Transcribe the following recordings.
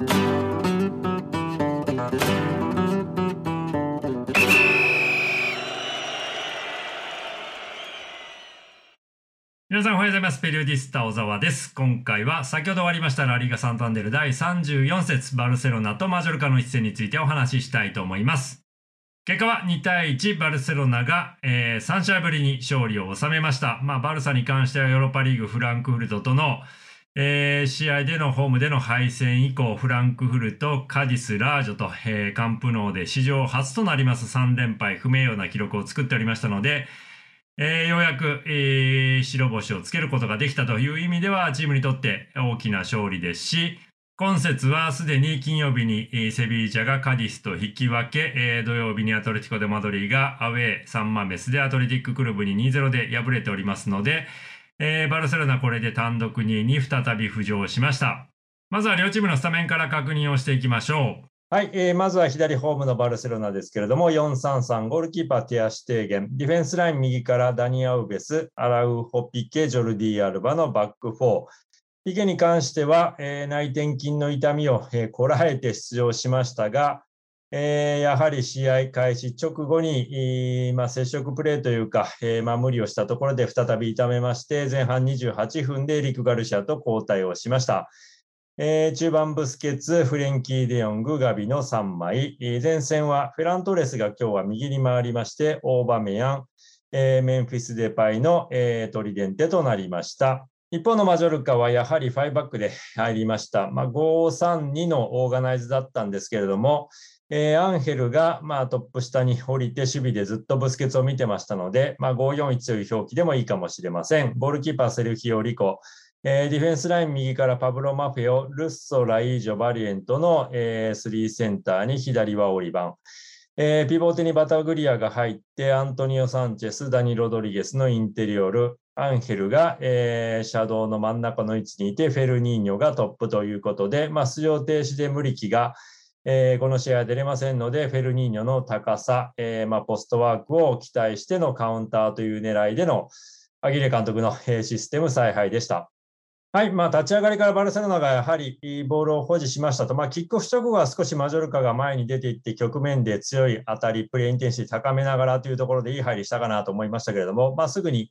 皆さんおはようございます。ペリオディスタ小沢です。今回は先ほど終わりましたラリーガ・サンタンデル第34節バルセロナとマジョルカの一戦についてお話ししたいと思います。結果は2対1、バルセロナが、えー、3試合ぶりに勝利を収めました。まあ、バルサに関してはヨーロッパリーグフランクフルトとの、えー、試合でのホームでの敗戦以降、フランクフルト、カディス、ラージョと、えー、カンプノーで史上初となります3連敗、不名誉な記録を作っておりましたので、えー、ようやく、えー、白星をつけることができたという意味では、チームにとって大きな勝利ですし、今節はすでに金曜日に、セビージャがカディスと引き分け、えー、土曜日にアトレティコ・デ・マドリーがアウェーサンマメスでアトレティッククルブに2-0で敗れておりますので、えー、バルセロナこれで単独2位に再び浮上しました。まずは両チームのスタメンから確認をしていきましょう。はい、えー、まずは左ホームのバルセロナですけれども、4-3-3、ゴールキーパー、テアシュテーゲン、ディフェンスライン右からダニアウベス、アラウホ、ピケ、ジョルディ・アルバのバック4。ピケに関しては、えー、内転筋の痛みを、えー、こらえて出場しましたが、えー、やはり試合開始直後に、まあ、接触プレーというか、えーまあ、無理をしたところで再び痛めまして、前半28分でエリク・ガルシアと交代をしました。えー、中盤ブスケツ、フレンキー・デヨング、ガビの3枚。前線はフェラントレスが今日は右に回りまして、オーバメヤン、メンフィス・デパイの、トリデンテとなりました。一方のマジョルカはやはり5バックで入りました。まあ、5-3-2のオーガナイズだったんですけれども、えー、アンヘルが、まあ、トップ下に降りて守備でずっとブスケツを見てましたので、まあ、5-4-1という表記でもいいかもしれません。ゴールキーパーセルヒオ・リコ、えー、ディフェンスライン右からパブロ・マフェオ、ルッソ、ライージョ、バリエントの、えー、3センターに左はオリバン。えー、ピボーテにバタグリアが入って、アントニオ・サンチェス、ダニ・ロドリゲスのインテリオル、アンヘルが、えー、シャドウの真ん中の位置にいて、フェルニーニョがトップということで、まあ、出場停止でムリキが、えー、この試合は出れませんので、フェルニーニョの高さ、えーまあ、ポストワークを期待してのカウンターという狙いでのアギレ監督のシステム采配でした。はい、まあ、立ち上がりからバルセロナがやはりボールを保持しましたと、まあ、キックオフ直後は少しマジョルカが前に出ていって、局面で強い当たり、プレーインテンシティ高めながらというところでいい入りしたかなと思いましたけれども、まあ、すぐに、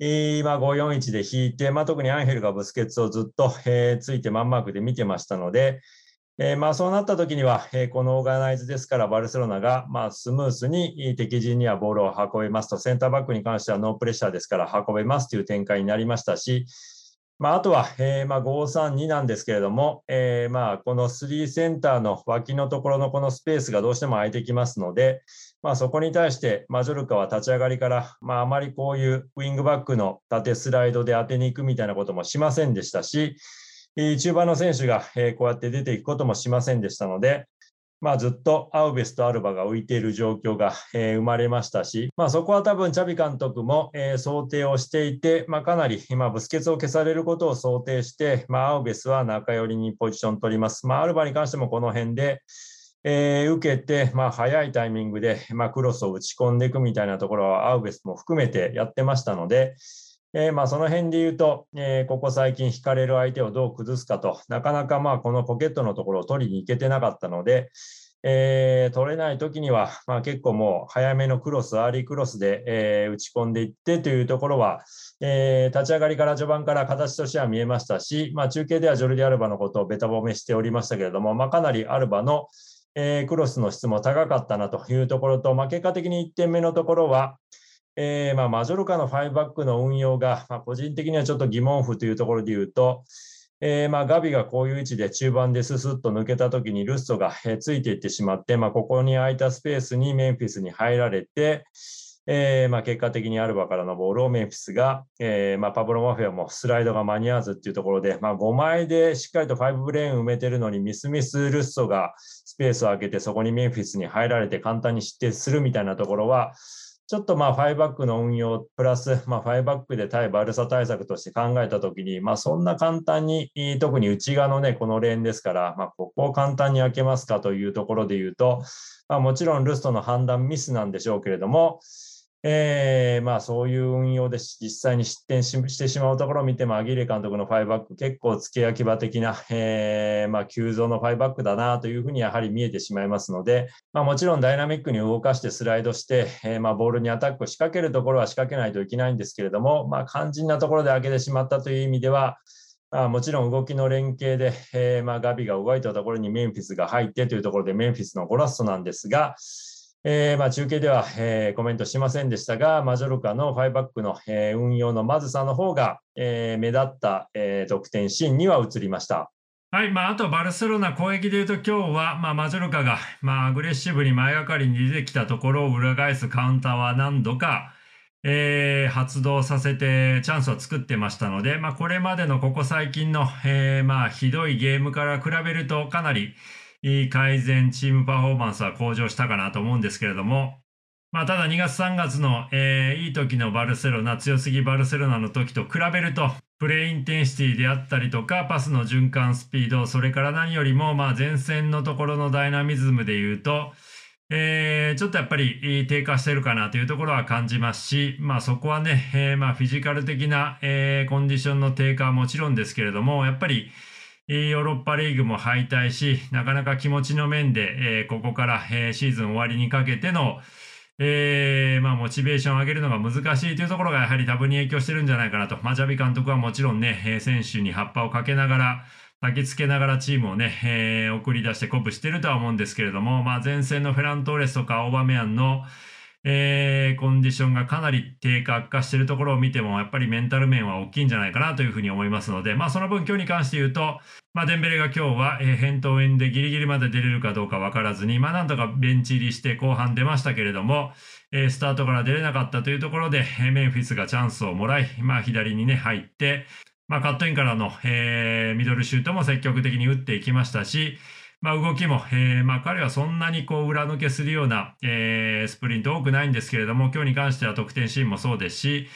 えー、まあ、5-4-1で引いて、まあ、特にアンヘルがブスケツをずっと、えー、ついてマンマークで見てましたので、えー、まあそうなった時には、えー、このオーガナイズですから、バルセロナが、まあ、スムースに敵陣にはボールを運べますと、センターバックに関してはノープレッシャーですから運べますという展開になりましたし、まあ、あとは、えー、まあ532なんですけれども、えー、まあこの3センターの脇のところのこのスペースがどうしても空いてきますので、まあ、そこに対してマジョルカは立ち上がりから、まあ、あまりこういうウィングバックの縦スライドで当てに行くみたいなこともしませんでしたし、中盤の選手がこうやって出ていくこともしませんでしたので、まあ、ずっとアウベスとアルバが浮いている状況が、え、生まれましたし、まあ、そこは多分チャビ監督も、え、想定をしていて、まあ、かなり今、ブスケツを消されることを想定して、まあ、アウベスは中寄りにポジション取ります。まあ、アルバに関してもこの辺で、えー、受けて、まあ、早いタイミングで、まあ、クロスを打ち込んでいくみたいなところはアウベスも含めてやってましたので、えー、まあその辺で言うと、えー、ここ最近引かれる相手をどう崩すかと、なかなかまあこのポケットのところを取りに行けてなかったので、えー、取れないときには、まあ、結構もう早めのクロス、アーリークロスで、えー、打ち込んでいってというところは、えー、立ち上がりから序盤から形としては見えましたし、まあ、中継ではジョルディ・アルバのことをべた褒めしておりましたけれども、まあ、かなりアルバの、え、クロスの質も高かったなというところと、ま、結果的に1点目のところは、えーまあ、マジョルカの5バックの運用が、まあ、個人的にはちょっと疑問符というところで言うと、えー、まあガビがこういう位置で中盤でススッと抜けたときにルッソが、えついていってしまって、まあ、ここに空いたスペースにメンフィスに入られて、えー、まあ結果的にアルバからのボールをメンフィスが、えー、まあパブロ・マフィアもスライドが間に合わずっていうところで、まあ、5枚でしっかりと5ブレーン埋めてるのにミスミス・ルッソがスペースを空けてそこにメンフィスに入られて簡単に失点するみたいなところは、ちょっとまあ5バックの運用プラス、まあ、5バックで対バルサ対策として考えたときに、まあ、そんな簡単に、特に内側のね、このレーンですから、まあ、ここを簡単に開けますかというところで言うと、まあ、もちろんルストの判断ミスなんでしょうけれども、えー、まあそういう運用で実際に失点してしまうところを見ても、アギレ監督の5バック、結構付け焼き場的な、えー、まあ急増の5バックだなというふうにやはり見えてしまいますので、まあもちろんダイナミックに動かしてスライドして、えー、まあボールにアタックを仕掛けるところは仕掛けないといけないんですけれども、まあ肝心なところで開けてしまったという意味では、まあ、もちろん動きの連携で、えー、まあガビが動いたところにメンフィスが入ってというところでメンフィスのゴラストなんですが、えー、まあ中継では、えー、コメントしませんでしたが、マジョルカの5バックの、えー、運用のまずさの方が、えー、目立った、えー、得点シーンには移りました。はい、まあ、あとバルセロナ攻撃でいうと今日は、まあ、マジョルカが、まあ、アグレッシブに前がかりに出てきたところを裏返すカウンターは何度か、えー、発動させてチャンスを作ってましたので、まあ、これまでのここ最近の、えー、まあ、ひどいゲームから比べるとかなり、いい改善、チームパフォーマンスは向上したかなと思うんですけれども、まあ、ただ2月3月の、えー、いい時のバルセロナ、強すぎバルセロナの時と比べると、プレイインテンシティであったりとか、パスの循環スピード、それから何よりも、まあ、前線のところのダイナミズムで言うと、えー、ちょっとやっぱり低下してるかなというところは感じますし、まあそこはね、えー、まあフィジカル的な、えー、コンディションの低下はもちろんですけれども、やっぱり、ヨーロッパリーグも敗退し、なかなか気持ちの面で、えー、ここから、えー、シーズン終わりにかけての、えー、まあ、モチベーションを上げるのが難しいというところがやはり多分に影響してるんじゃないかなと。まあ、ジャビ監督はもちろんね、選手に葉っぱをかけながら、焚きつけながらチームをね、えー、送り出して鼓舞してるとは思うんですけれども、まあ、前線のフェラントーレスとかオーバメアンの、えー、コンディションがかなり低下悪化しているところを見ても、やっぱりメンタル面は大きいんじゃないかなというふうに思いますので、まあその分今日に関して言うと、まあデンベレが今日は、えー、返答円でギリギリまで出れるかどうかわからずに、まあなんとかベンチ入りして後半出ましたけれども、えー、スタートから出れなかったというところで、メンフィスがチャンスをもらい、まあ左にね、入って、まあカットインからの、えー、ミドルシュートも積極的に打っていきましたし、まあ、動きも、えー、まあ、彼はそんなにこう裏抜けするような、えー、スプリント多くないんですけれども、今日に関しては得点シーンもそうですし、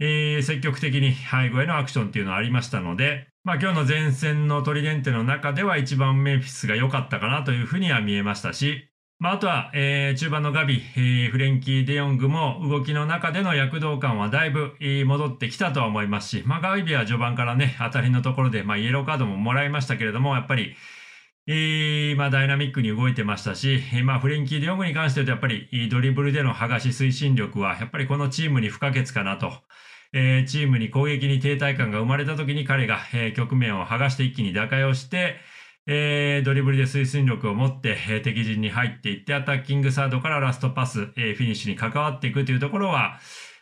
えー、積極的に背後へのアクションっていうのはありましたので、まあ、今日の前線のトリデンテの中では一番メンフィスが良かったかなというふうには見えましたし、まあ、あとは、えー、中盤のガビ、えー、フレンキー・デヨングも動きの中での躍動感はだいぶ、えー、戻ってきたとは思いますし、まあ、ガビは序盤からね、当たりのところで、まあ、イエローカードももらいましたけれども、やっぱり、えー、まあ、ダイナミックに動いてましたし、えー、まあ、フレンキー・デヨングに関して言うと、やっぱりドリブルでの剥がし推進力は、やっぱりこのチームに不可欠かなと。えー、チームに攻撃に停滞感が生まれた時に彼が、えー、局面を剥がして一気に打開をして、えー、ドリブルで推進力を持って、えー、敵陣に入っていって、アタッキングサードからラストパス、えー、フィニッシュに関わっていくというところは、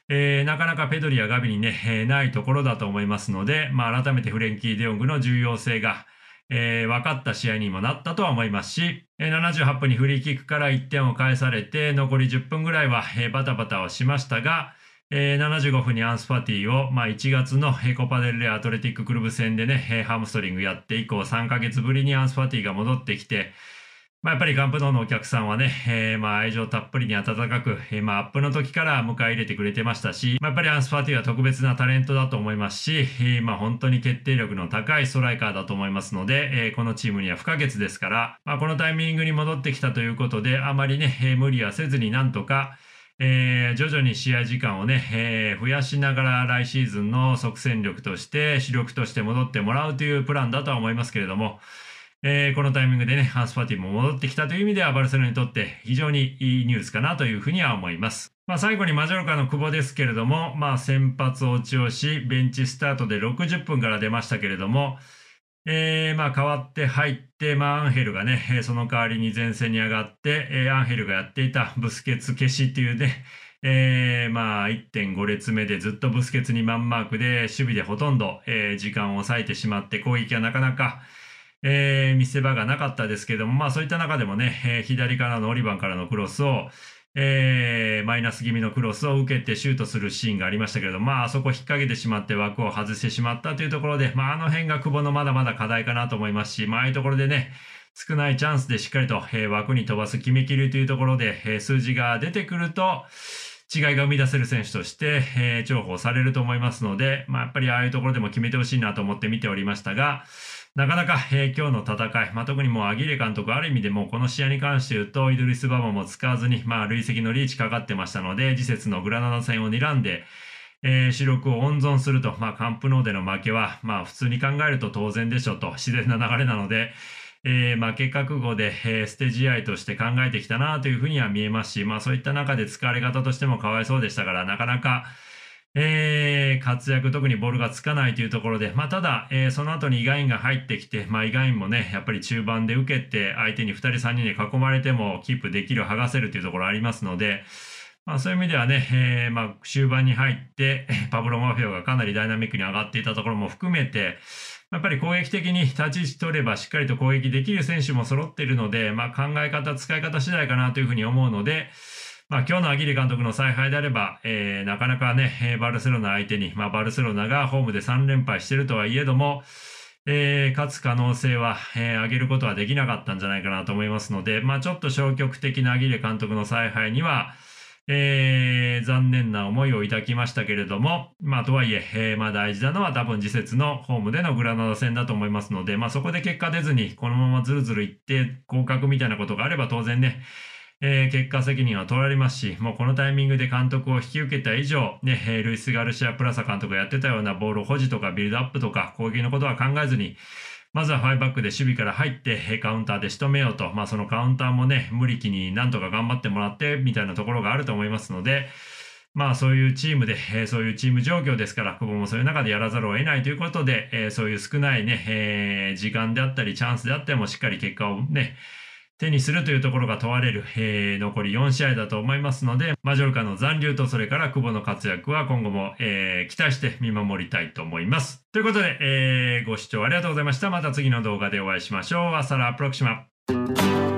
えー、なかなかペドリやガビにね、えー、ないところだと思いますので、まあ、改めてフレンキー・デヨングの重要性が、えー、分かった試合にもなったとは思いますし、えー、78分にフリーキックから1点を返されて、残り10分ぐらいは、えー、バタバタをしましたが、えー、75分にアンスパティを、まあ、1月のヘコパデルレアトレティッククルブ戦でね、ハムストリングやって以降3ヶ月ぶりにアンスパティが戻ってきて、まあ、やっぱりガンプノーのお客さんはね、えー、まあ愛情たっぷりに温かく、えー、まあアップの時から迎え入れてくれてましたし、まあ、やっぱりアンスパーティーは特別なタレントだと思いますし、えー、まあ本当に決定力の高いストライカーだと思いますので、えー、このチームには不可欠ですから、まあ、このタイミングに戻ってきたということで、あまりね、えー、無理はせずになんとか、えー、徐々に試合時間をね、えー、増やしながら来シーズンの即戦力として主力として戻ってもらうというプランだとは思いますけれども、えー、このタイミングでね、ハンスパティも戻ってきたという意味では、バルセロナにとって非常にいいニュースかなというふうには思います。まあ、最後にマジョルカの久保ですけれども、まあ、先発落ちをし、ベンチスタートで60分から出ましたけれども、えー、まあ変わって入って、まあアンヘルがね、その代わりに前線に上がって、えー、アンヘルがやっていたブスケツ消しっていうね、えー、まあ1.5列目でずっとブスケツにマンマークで守備でほとんど、え、時間を抑えてしまって攻撃はなかなか、えー、見せ場がなかったですけども、まあそういった中でもね、えー、左からのオリバンからのクロスを、えー、マイナス気味のクロスを受けてシュートするシーンがありましたけれども、まああそこ引っ掛けてしまって枠を外してしまったというところで、まああの辺が久保のまだまだ課題かなと思いますし、まあああいうところでね、少ないチャンスでしっかりと、えー、枠に飛ばす決めきるというところで、えー、数字が出てくると、違いが生み出せる選手として、えー、重宝されると思いますので、まあ、やっぱりああいうところでも決めてほしいなと思って見ておりましたが、なかなか、えー今日の戦い、まあ、特にもうアギレ監督、ある意味でもこの試合に関して言うと、イドリス・ババも使わずに、まあ、累積のリーチかかってましたので、次節のグラナダ戦を睨んで、えー主力を温存すると、まあ、カンプノーでの負けは、まあ、普通に考えると当然でしょうと、自然な流れなので、えー負け覚悟で、えー捨て試合として考えてきたなというふうには見えますし、まあ、そういった中で使われ方としてもかわいそうでしたから、なかなか、えー活躍、特にボールがつかないというところで、まあ、ただ、えーその後にイガインが入ってきて、まあ、イガインもね、やっぱり中盤で受けて、相手に2人、3人で囲まれてもキープできる、剥がせるというところありますので、まあ、そういう意味ではね、えーまあ、終盤に入って、パブロ・マフィオがかなりダイナミックに上がっていたところも含めて、やっぱり攻撃的に立ち位置取ればしっかりと攻撃できる選手も揃っているので、まあ、考え方、使い方次第かなというふうに思うので、まあ、今日のアギリ監督の采配であれば、えーなかなかね、バルセロナ相手に、まあ、バルセロナがホームで3連敗しているとはいえども、えー勝つ可能性は、えー上げることはできなかったんじゃないかなと思いますので、まあ、ちょっと消極的なアギレ監督の采配には、えー残念な思いを抱きましたけれども、まあ、とはいええまあ、大事なのは多分次節のホームでのグラナダ戦だと思いますので、まあ、そこで結果出ずに、このままずるずるいって合格みたいなことがあれば当然ね、えー結果責任は取られますし、もうこのタイミングで監督を引き受けた以上、ね、えールイス・ガルシア・プラサ監督がやってたようなボール保持とかビルドアップとか攻撃のことは考えずに、まずはファイバックで守備から入って、カウンターで仕留めようと、まあそのカウンターもね、無理気になんとか頑張ってもらって、みたいなところがあると思いますので、まあそういうチームで、えーそういうチーム状況ですから、久保もそういう中でやらざるを得ないということで、えーそういう少ないね、えー時間であったり、チャンスであってもしっかり結果をね、手にするというところが問われる、えー残り4試合だと思いますので、マジョルカの残留とそれから久保の活躍は今後も、えー期待して見守りたいと思います。ということで、えーご視聴ありがとうございました。また次の動画でお会いしましょう。アサラプロクシマ。